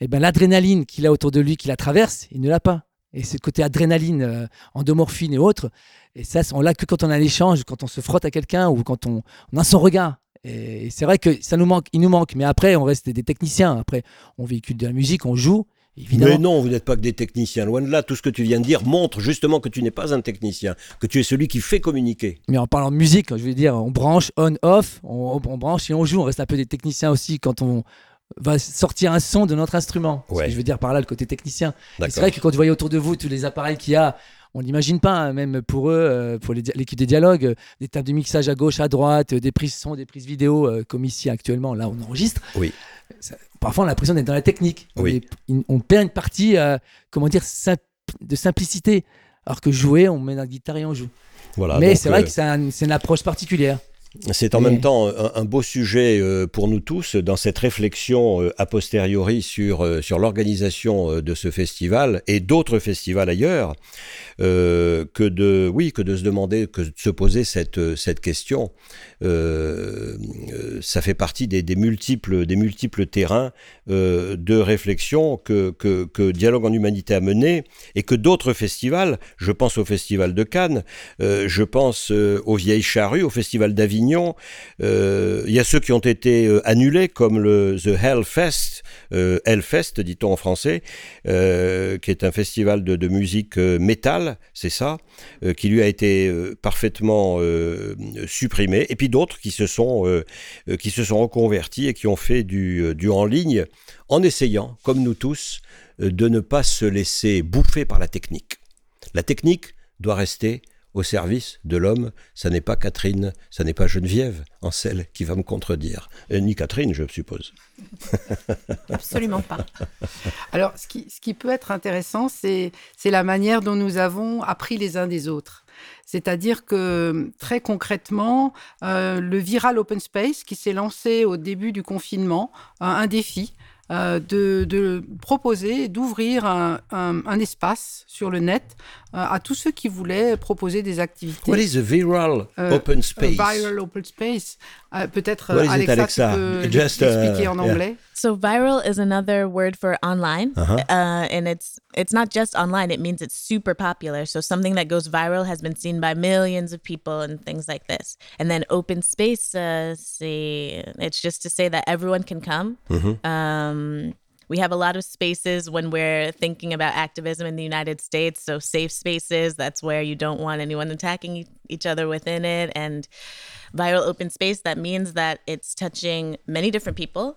eh ben, l'adrénaline qu'il a autour de lui, qui la traverse, il ne l'a pas. Et ce côté adrénaline, euh, endomorphine et autres, et ça, on l'a que quand on a l'échange, quand on se frotte à quelqu'un ou quand on, a son regard. Et, c'est vrai que ça nous manque, il nous manque. Mais après, on reste des techniciens. Après, on véhicule de la musique, on joue. Évidemment. Mais non, vous n'êtes pas que des techniciens. Loin de là, tout ce que tu viens de dire montre justement que tu n'es pas un technicien, que tu es celui qui fait communiquer. Mais en parlant de musique, je veux dire, on branche on-off, on, branche et on joue. On reste un peu des techniciens aussi quand on, va sortir un son de notre instrument. je veux dire par là le côté technicien. C'est vrai que quand vous voyez autour de vous tous les appareils qu'il y a, on n'imagine pas, hein, même pour eux, euh, pour l'équipe des dialogues, euh, des tables de mixage à gauche, à droite, euh, des prises son, des prises vidéo, comme ici actuellement, là on enregistre. Oui. parfois on a l'impression d'être dans la technique. Oui. On, perd une partie, comment dire, de simplicité. Alors que jouer, on met la guitare et on joue. Voilà, Mais c'est vrai que c'est une approche particulière. C'est en même temps un, beau sujet euh, pour nous tous dans cette réflexion euh, a posteriori sur, euh, sur l'organisation de ce festival et d'autres festivals ailleurs que de oui que de se demander que de se poser cette, cette question ça fait partie des, multiples des multiples terrains de réflexion que, que, Dialogue en Humanité a mené et que d'autres festivals je pense au festival de Cannes je pense aux Vieilles Charrues au festival d'Avignon euh, il y a ceux qui ont été euh, annulés, comme le The Hellfest, euh, Hellfest dit-on en français, qui est un festival de, musique métal, c'est ça, qui lui a été parfaitement supprimé. Et puis d'autres qui se sont qui se sont reconvertis et qui ont fait du, du en ligne en essayant, comme nous tous, de ne pas se laisser bouffer par la technique. La technique doit rester au service de l'homme. Ça n'est pas Catherine, ça n'est pas Geneviève en celle qui va me contredire. Euh, ni Catherine, je suppose. Absolument pas. Alors, ce qui, ce qui peut être intéressant, c'est la manière dont nous avons appris les uns des autres. C'est-à-dire que très concrètement, euh, le Viral Open Space qui s'est lancé au début du confinement, un défi, euh, de, proposer, d'ouvrir un, espace sur le net euh, à tous ceux qui voulaient proposer des activités. What is a viral euh, open space? viral open space. Euh, peut-être Alexa, Alexa, tu peux Just, expliquer uh, en anglais. Yeah. So viral is another word for online, uh -huh. uh, and it's it's not just online. It means it's super popular. So something that goes viral has been seen by millions of people and things like this. And then open space, uh, see, it's just to say that everyone can come. Mm -hmm. um, we have a lot of spaces when we're thinking about activism in the United States. So, safe spaces, that's where you don't want anyone attacking each other within it. And viral open space, that means that it's touching many different people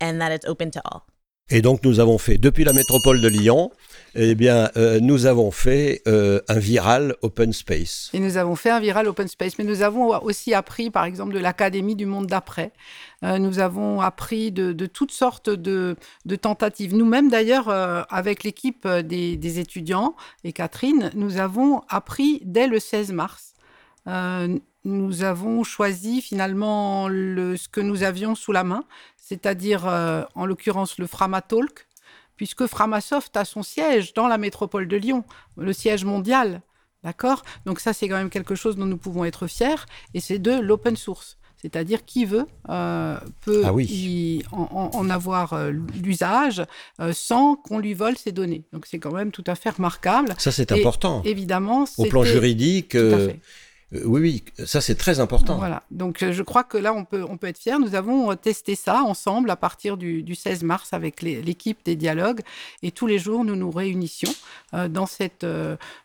and that it's open to all. Et donc nous avons fait, depuis la métropole de Lyon, eh bien, euh, nous avons fait euh, un viral open space. Et nous avons fait un viral open space, mais nous avons aussi appris, par exemple, de l'Académie du monde d'après. Euh, nous avons appris de, toutes sortes de, tentatives. Nous-mêmes, d'ailleurs, avec l'équipe des, étudiants et Catherine, nous avons appris dès le 16 mars. Nous avons choisi finalement le, ce que nous avions sous la main, c'est-à-dire euh, en l'occurrence le Framatalk, puisque Framasoft a son siège dans la métropole de Lyon, le siège mondial. D'accord? Donc ça, c'est quand même quelque chose dont nous pouvons être fiers, et c'est de l'open source. C'est-à-dire qui veut euh, peut ah y en, en, avoir euh, l'usage euh, sans qu'on lui vole ses données. Donc c'est quand même tout à fait remarquable. Ça c'est important. Évidemment. Au plan juridique. Tout à fait. Euh, oui, oui, ça c'est très important. Voilà, donc euh, je crois que là on peut, on peut être fier. Nous avons euh, testé ça ensemble à partir du, 16 mars avec l'équipe des dialogues et tous les jours nous nous réunissions dans, cette,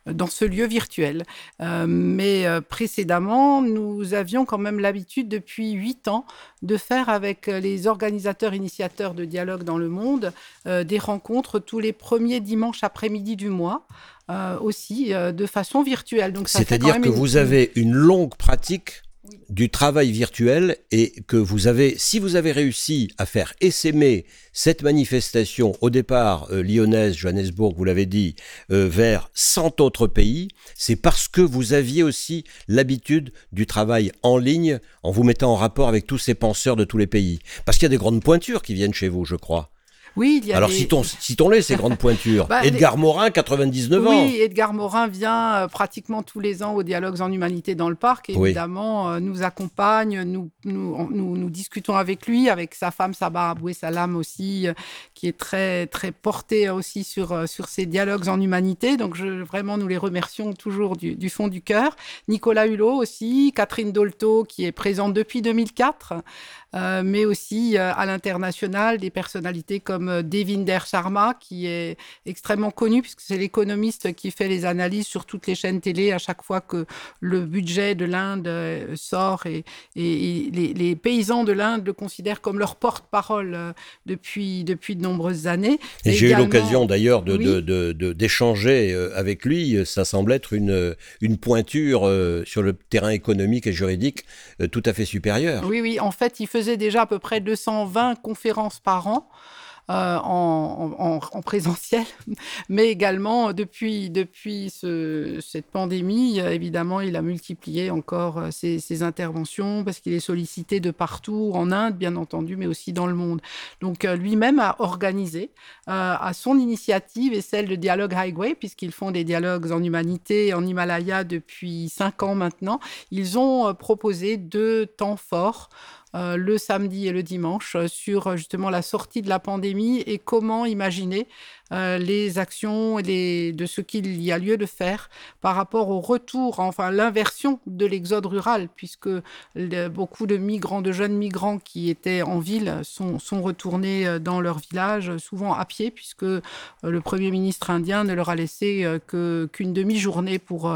dans ce lieu virtuel. mais précédemment, nous avions quand même l'habitude depuis huit ans de faire avec les organisateurs initiateurs de dialogue dans le monde des rencontres tous les premiers dimanches après-midi du mois. Euh, aussi euh, de façon virtuelle. C'est-à-dire que vous avez une longue pratique du travail virtuel et que vous avez, si vous avez réussi à faire essaimer cette manifestation au départ euh, lyonnaise, Johannesburg, vous l'avez dit, vers 100 autres pays, c'est parce que vous aviez aussi l'habitude du travail en ligne en vous mettant en rapport avec tous ces penseurs de tous les pays. Parce qu'il y a des grandes pointures qui viennent chez vous, je crois. Oui, il y a Alors citons-les, ces grandes pointures. Bah, Edgar Morin, 99 ans. Oui, Edgar Morin vient euh, pratiquement tous les ans aux Dialogues en Humanité dans le parc. évidemment, euh, nous accompagne, nous nous, nous, discutons avec lui, avec sa femme Sabah Aboué Salam aussi, euh, qui est très, très portée aussi sur, sur ces dialogues en humanité. Donc je, vraiment, nous les remercions toujours du, du fond du cœur. Nicolas Hulot aussi, Catherine Dolto, qui est présente depuis 2004. Euh, mais aussi euh, à l'international des personnalités comme euh, Devinder Sharma, qui est extrêmement connu puisque c'est l'économiste qui fait les analyses sur toutes les chaînes télé à chaque fois que le budget de l'Inde sort et, et, les, paysans de l'Inde le considèrent comme leur porte-parole depuis, depuis de nombreuses années. Et, j'ai eu l'occasion d'ailleurs d'échanger de, de, avec lui. Ça semble être une, une pointure sur le terrain économique et juridique tout à fait supérieure. Oui, oui. En fait, il faisait faisait déjà à peu près 220 conférences par an. Euh, en, présentiel, mais également depuis, depuis cette pandémie, évidemment, il a multiplié encore euh, ses, interventions parce qu'il est sollicité de partout, en Inde, bien entendu, mais aussi dans le monde. Donc euh, lui-même a organisé, à son initiative et celle de Dialogue Highway, puisqu'ils font des dialogues en humanité en Himalaya depuis cinq ans maintenant, ils ont proposé deux temps forts euh, le samedi et le dimanche euh, sur euh, justement la sortie de la pandémie et comment imaginer les actions et de ce qu'il y a lieu de faire par rapport au retour, enfin l'inversion de l'exode rural, puisque beaucoup de migrants, de jeunes migrants qui étaient en ville sont, sont retournés dans leur village, souvent à pied, puisque le Premier ministre indien ne leur a laissé qu'une demi-journée pour,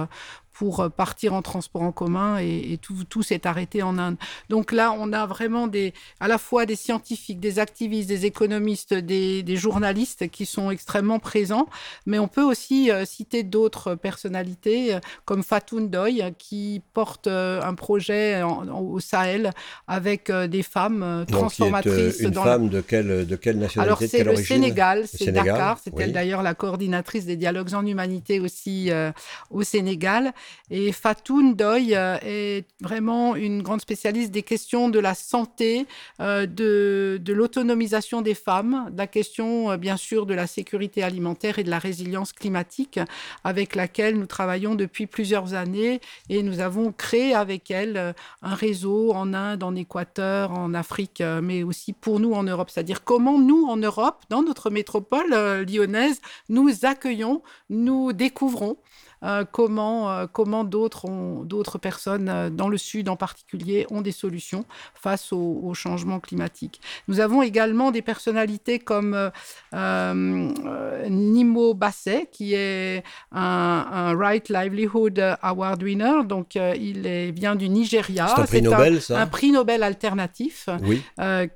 pour euh, partir en transport en commun et, tout, tout s'est arrêté en Inde. Donc là, on a vraiment des, à la fois des scientifiques, des activistes, des économistes, des, journalistes qui sont extrêmement présents, mais on peut aussi euh, citer d'autres personnalités euh, comme Fatoun Doy qui porte un projet au Sahel avec des femmes transformatrices. une femme de, quelle, de quelle nationalité Alors c'est le Sénégal, c'est Dakar, c'est elle d'ailleurs la coordinatrice des dialogues en humanité aussi au Sénégal. Et Fatou Ndoye euh, est vraiment une grande spécialiste des questions de la santé, euh, de, de l'autonomisation des femmes, de la question euh, bien sûr de la sécurité alimentaire et de la résilience climatique avec laquelle nous travaillons depuis plusieurs années et nous avons créé avec elle un réseau en Inde, en Équateur, en Afrique, mais aussi pour nous en Europe. C'est-à-dire comment nous en Europe, dans notre métropole lyonnaise, nous accueillons, nous découvrons euh, comment, euh, comment d'autres, personnes euh, dans le Sud en particulier ont des solutions face au, au changement climatique. Nous avons également des personnalités comme Nimo Basset, qui est un, Right Livelihood Award winner. Donc, il est, vient du Nigeria. C'est un prix Nobel, ça Un prix Nobel alternatif,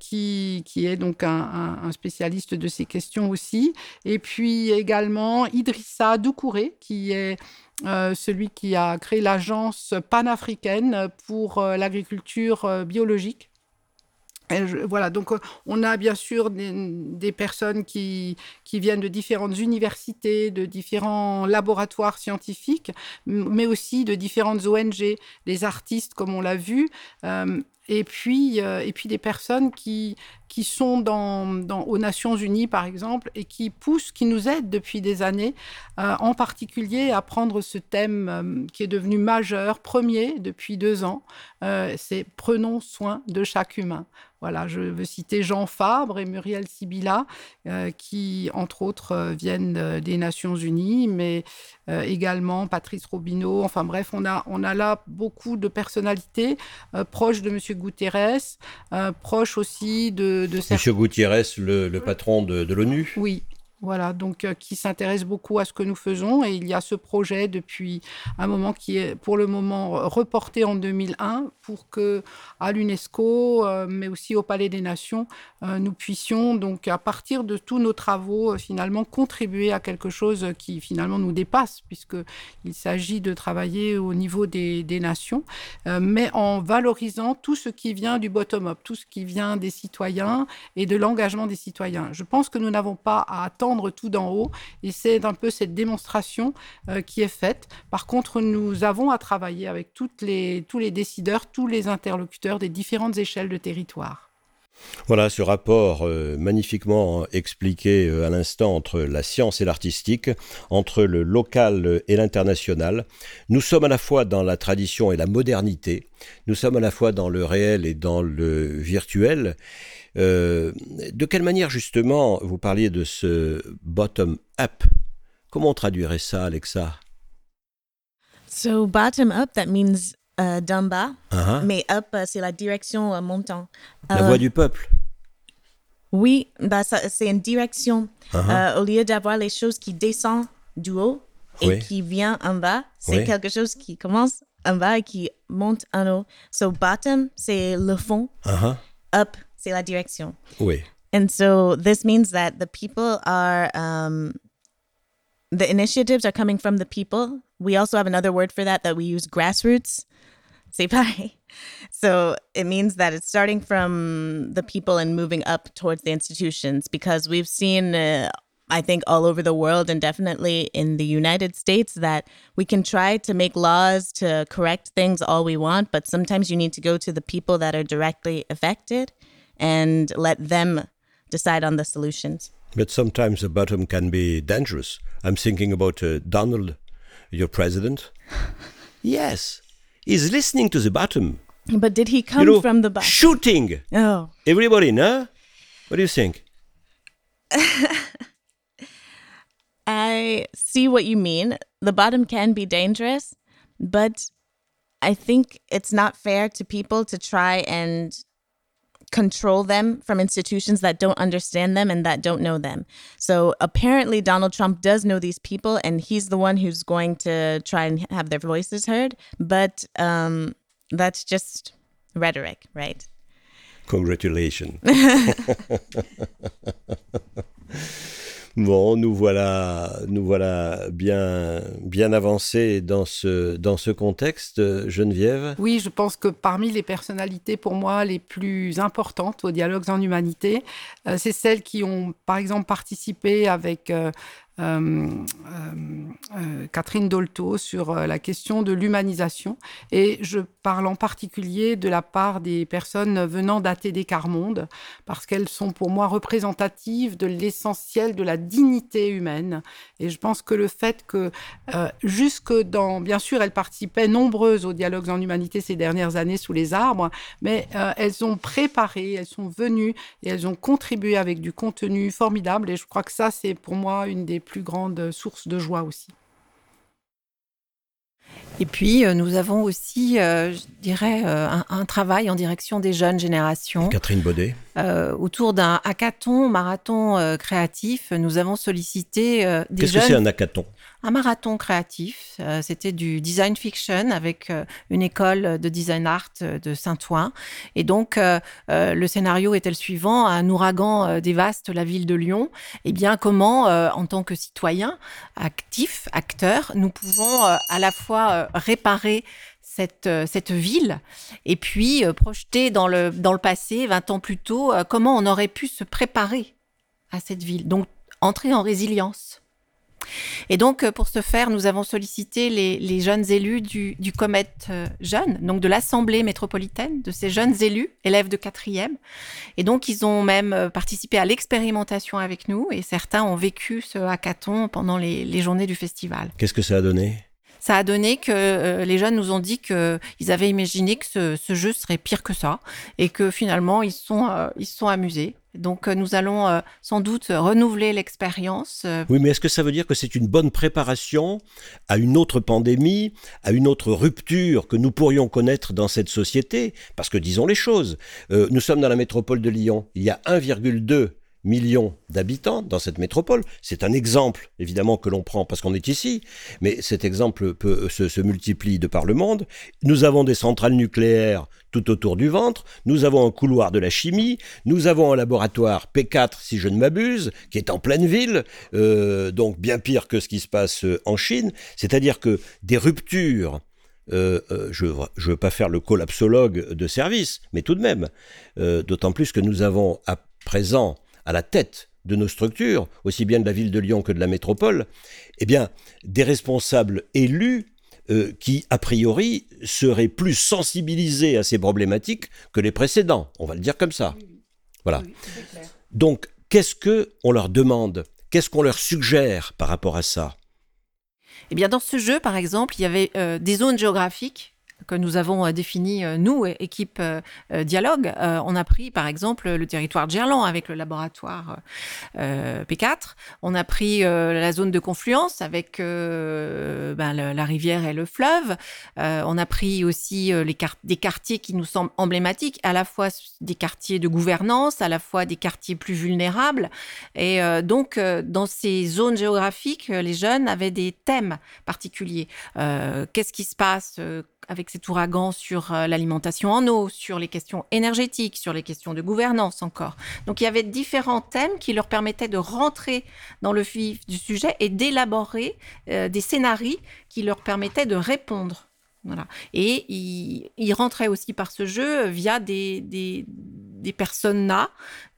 qui, qui est donc un, un, spécialiste de ces questions aussi. Et puis également Idrissa Doucouré, qui est euh, celui qui a créé l'agence panafricaine pour euh, l'agriculture euh, biologique. voilà, donc on a bien sûr des, personnes qui, qui, viennent de différentes universités, de différents laboratoires scientifiques, mais aussi de différentes ONG, des artistes comme on l'a vu, et, puis, et puis des personnes qui, qui sont dans, aux Nations Unies, par exemple, et qui poussent, qui nous aident depuis des années, euh, en particulier à prendre ce thème euh, qui est devenu majeur, premier depuis deux ans, euh, c'est prenons soin de chaque humain. Voilà, je veux citer Jean Fabre et Muriel Sibilla, qui, entre autres, viennent des Nations Unies, mais également Patrice Robineau. Enfin bref, on a, on a là beaucoup de personnalités proches de M. Guterres, proches aussi de, Monsieur Gutiérrez, le, patron de, de l'ONU Oui, voilà, donc euh, qui s'intéresse beaucoup à ce que nous faisons. Et il y a ce projet depuis un moment qui est pour le moment reporté en 2001 pour que à l'UNESCO, euh, mais aussi au Palais des Nations, euh, nous puissions donc à partir de tous nos travaux finalement contribuer à quelque chose qui finalement nous dépasse puisque il s'agit de travailler au niveau des, des nations, mais en valorisant tout ce qui vient du bottom-up, tout ce qui vient des citoyens et de l'engagement des citoyens. Je pense que nous n'avons pas à attendre tout d'en haut. Et c'est un peu cette démonstration euh, qui est faite. Par contre, nous avons à travailler avec toutes les, tous les décideurs, tous les interlocuteurs des différentes échelles de territoire. Voilà ce rapport euh, magnifiquement expliqué euh, à l'instant entre la science et l'artistique, entre le local et l'international. Nous sommes à la fois dans la tradition et la modernité, nous sommes à la fois dans le réel et dans le virtuel. Euh, de quelle manière justement vous parliez de ce bottom-up Comment on traduirait ça, Alexa? So bottom-up, that means euh, d'en bas, uh-huh. mais up, euh, c'est la direction euh, montant. La voix du peuple. Oui, bah, c'est une direction. Uh-huh. au lieu d'avoir les choses qui descendent du haut et qui viennent en bas, c'est quelque chose qui commence en bas et qui monte en haut. So bottom, c'est le fond. Uh-huh. Up, c'est la direction. Oui. And so this means that the people are, um, the initiatives are coming from the people. We also have another word for that that we use grassroots. say bye. So it means that it's starting from the people and moving up towards the institutions because we've seen, uh, I think, all over the world and definitely in the United States that we can try to make laws to correct things all we want, but sometimes you need to go to the people that are directly affected and let them decide on the solutions. But sometimes the bottom can be dangerous. I'm thinking about uh, Donald, your president. yes, he's listening to the bottom. But did he come you know, from the bottom? Shooting. Oh. Everybody, no? What do you think? I see what you mean. The bottom can be dangerous, but I think it's not fair to people to try and control them from institutions that don't understand them and that don't know them. So apparently, Donald Trump does know these people, and he's the one who's going to try and have their voices heard. But um, that's just rhetoric, right? Congratulations. Bon, nous voilà, nous voilà bien, bien avancés dans ce, dans ce contexte, Geneviève. Oui, je pense que parmi les personnalités pour moi les plus importantes aux dialogues en humanité, euh, c'est celles qui ont, par exemple, participé avec euh, Catherine Dolto sur la question de l'humanisation. Et je parle en particulier de la part des personnes venant d'ATD Carmonde, parce qu'elles sont pour moi représentatives de l'essentiel de la dignité humaine. Et je pense que le fait que, jusque dans, bien sûr, elles participaient nombreuses aux dialogues en humanité ces dernières années sous les arbres, mais elles ont préparé, elles sont venues et elles ont contribué avec du contenu formidable. Et je crois que ça, c'est pour moi une des plus grande source de joie aussi. Et puis, euh, nous avons aussi, euh, je dirais, euh, un, travail en direction des jeunes générations. Catherine Baudet. autour d'un hackathon, marathon créatif, nous avons sollicité des jeunes. Qu'est-ce que c'est un hackathon? Un marathon créatif. Euh, c'était du design fiction avec euh, une école de design art euh, de Saint-Ouen. Et donc, le scénario était le suivant un ouragan dévaste la ville de Lyon. Eh bien, comment, en tant que citoyens actifs, acteurs, nous pouvons à la fois réparer cette, cette ville et puis projeter dans le, dans le passé, 20 ans plus tôt, comment on aurait pu se préparer à cette ville. Donc, entrer en résilience. Et donc, euh, pour ce faire, nous avons sollicité les, jeunes élus du, du Comet euh, Jeune, donc de l'Assemblée métropolitaine, de ces jeunes élus, élèves de quatrième. Et donc, ils ont même euh, participé à l'expérimentation avec nous et certains ont vécu ce hackathon pendant les, journées du festival. Qu'est-ce que ça a donné? Ça a donné que les jeunes nous ont dit qu'ils avaient imaginé que ce, jeu serait pire que ça et que finalement ils sont, ils se sont amusés. Donc euh, nous allons euh, sans doute renouveler l'expérience. Euh. Oui, mais est-ce que ça veut dire que c'est une bonne préparation à une autre pandémie, à une autre rupture que nous pourrions connaître dans cette société? Parce que disons les choses, nous sommes dans la métropole de Lyon, il y a 1,2 millions d'habitants dans cette métropole. C'est un exemple, évidemment, que l'on prend parce qu'on est ici, mais cet exemple peut, se, se, multiplie de par le monde. Nous avons des centrales nucléaires tout autour du ventre, nous avons un couloir de la chimie, nous avons un laboratoire P4, si je ne m'abuse, qui est en pleine ville, euh, donc bien pire que ce qui se passe euh, en Chine. C'est-à-dire que des ruptures euh, je ne veux pas faire le collapsologue de service, mais tout de même, d'autant plus que nous avons à présent à la tête de nos structures, aussi bien de la ville de Lyon que de la métropole, eh bien, des responsables élus euh, qui, a priori, seraient plus sensibilisés à ces problématiques que les précédents. On va le dire comme ça. Voilà. Donc, qu'est-ce que on leur demande? Qu'est-ce qu'on leur suggère par rapport à ça? Eh bien, dans ce jeu, par exemple, il y avait euh, des zones géographiques que nous avons euh, défini, euh, nous, équipe euh, Dialogue. on a pris, par exemple, le territoire de Gerland avec le laboratoire P4. On a pris la zone de confluence avec ben, la rivière et le fleuve. on a pris aussi des quartiers qui nous semblent emblématiques, à la fois des quartiers de gouvernance, à la fois des quartiers plus vulnérables. Et donc, dans ces zones géographiques, les jeunes avaient des thèmes particuliers. Qu'est-ce qui se passe avec cet ouragan sur euh, l'alimentation en eau, sur les questions énergétiques, sur les questions de gouvernance encore. Donc il y avait différents thèmes qui leur permettaient de rentrer dans le vif du sujet et d'élaborer euh, des scénarios qui leur permettaient de répondre voilà. Et il, rentrait aussi par ce jeu via des, des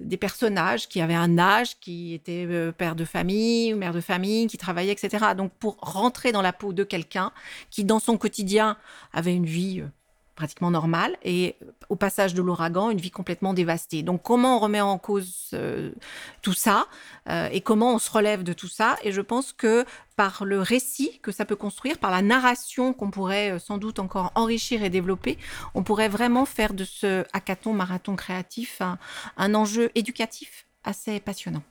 des personnages qui avaient un âge, qui étaient euh, père de famille ou mère de famille, qui travaillaient, etc. Donc pour rentrer dans la peau de quelqu'un qui, dans son quotidien, avait une vie euh, pratiquement normale et euh, au passage de l'ouragan, une vie complètement dévastée. Donc comment on remet en cause tout ça et comment on se relève de tout ça? Et je pense que par le récit que ça peut construire, par la narration qu'on pourrait sans doute encore enrichir et développer, on pourrait vraiment faire de ce hackathon marathon créatif un enjeu éducatif assez passionnant.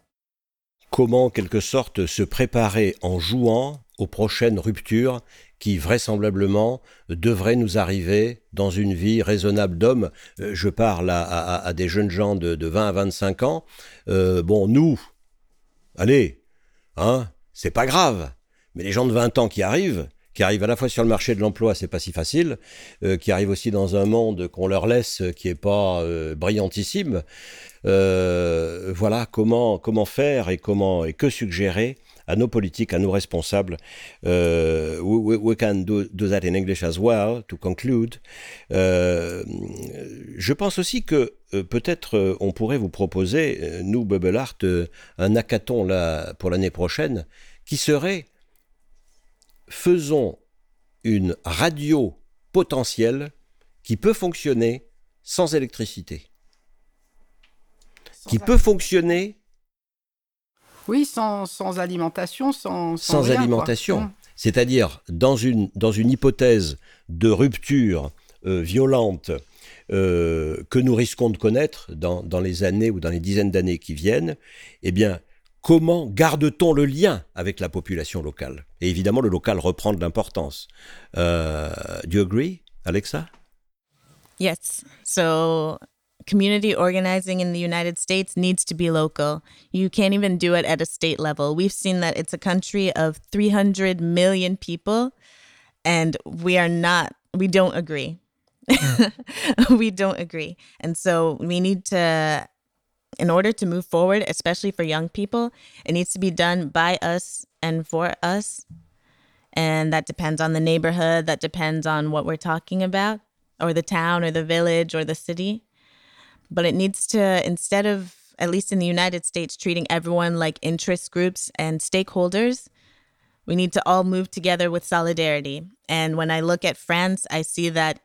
Comment, en quelque sorte, se préparer en jouant aux prochaines ruptures qui vraisemblablement devraient nous arriver dans une vie raisonnable d'homme. Euh, je parle à, des jeunes gens de, 20 à 25 ans. Euh, bon, nous, allez, hein, c'est pas grave. Mais les gens de 20 ans qui arrivent, qui arrivent à la fois sur le marché de l'emploi, c'est pas si facile, euh, qui arrivent aussi dans un monde qu'on leur laisse qui est pas brillantissime. voilà comment comment faire et comment et que suggérer à nos politiques, à nos responsables. Uh, we, we, can do, do, that in English as well, to conclude. Uh, je pense aussi que euh, peut-être euh, on pourrait vous proposer, euh, nous, Bubble Art, un hackathon là, pour l'année prochaine qui serait faisons une radio potentielle qui peut fonctionner sans électricité. qui peut fonctionner oui, sans, alimentation, sans... Sans, alimentation. Mmh. C'est-à-dire, dans une, dans une hypothèse de rupture euh, violente euh, que nous risquons de connaître dans, dans, les années ou dans les dizaines d'années qui viennent, eh bien, comment garde-t-on le lien avec la population locale? Et évidemment, le local reprend de l'importance. Euh, do you agree, Alexa? Yes. So community organizing in the United States needs to be local. You can't even do it at a state level. We've seen that it's a country of 300 million people, and we are not, we don't agree. we don't agree. And so we need to, in order to move forward, especially for young people, it needs to be done by us and for us. And that depends on the neighborhood, that depends on what we're talking about, or the town, or the village, or the city but it needs to instead of at least in the United States treating everyone like interest groups and stakeholders we need to all move together with solidarity and when i look at france i see that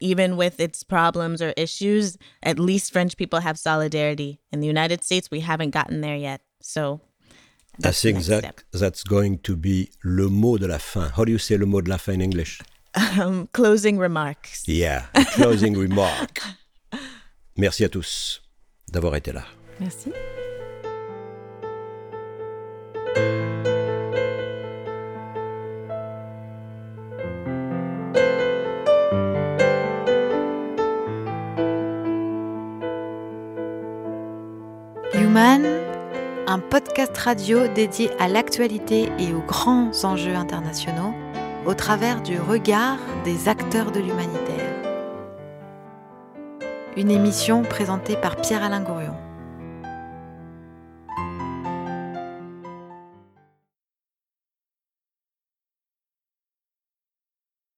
even with its problems or issues at least french people have solidarity in the united states we haven't gotten there yet so I think that that's going to be le mot de la fin. How do you say le mot de la fin in English? Um, closing remarks. Yeah, closing remark. Merci à tous d'avoir été là. Merci. Human, un podcast radio dédié à l'actualité et aux grands enjeux internationaux au travers du regard des acteurs de l'humanitaire une émission présentée par Pierre-Alain Gourion.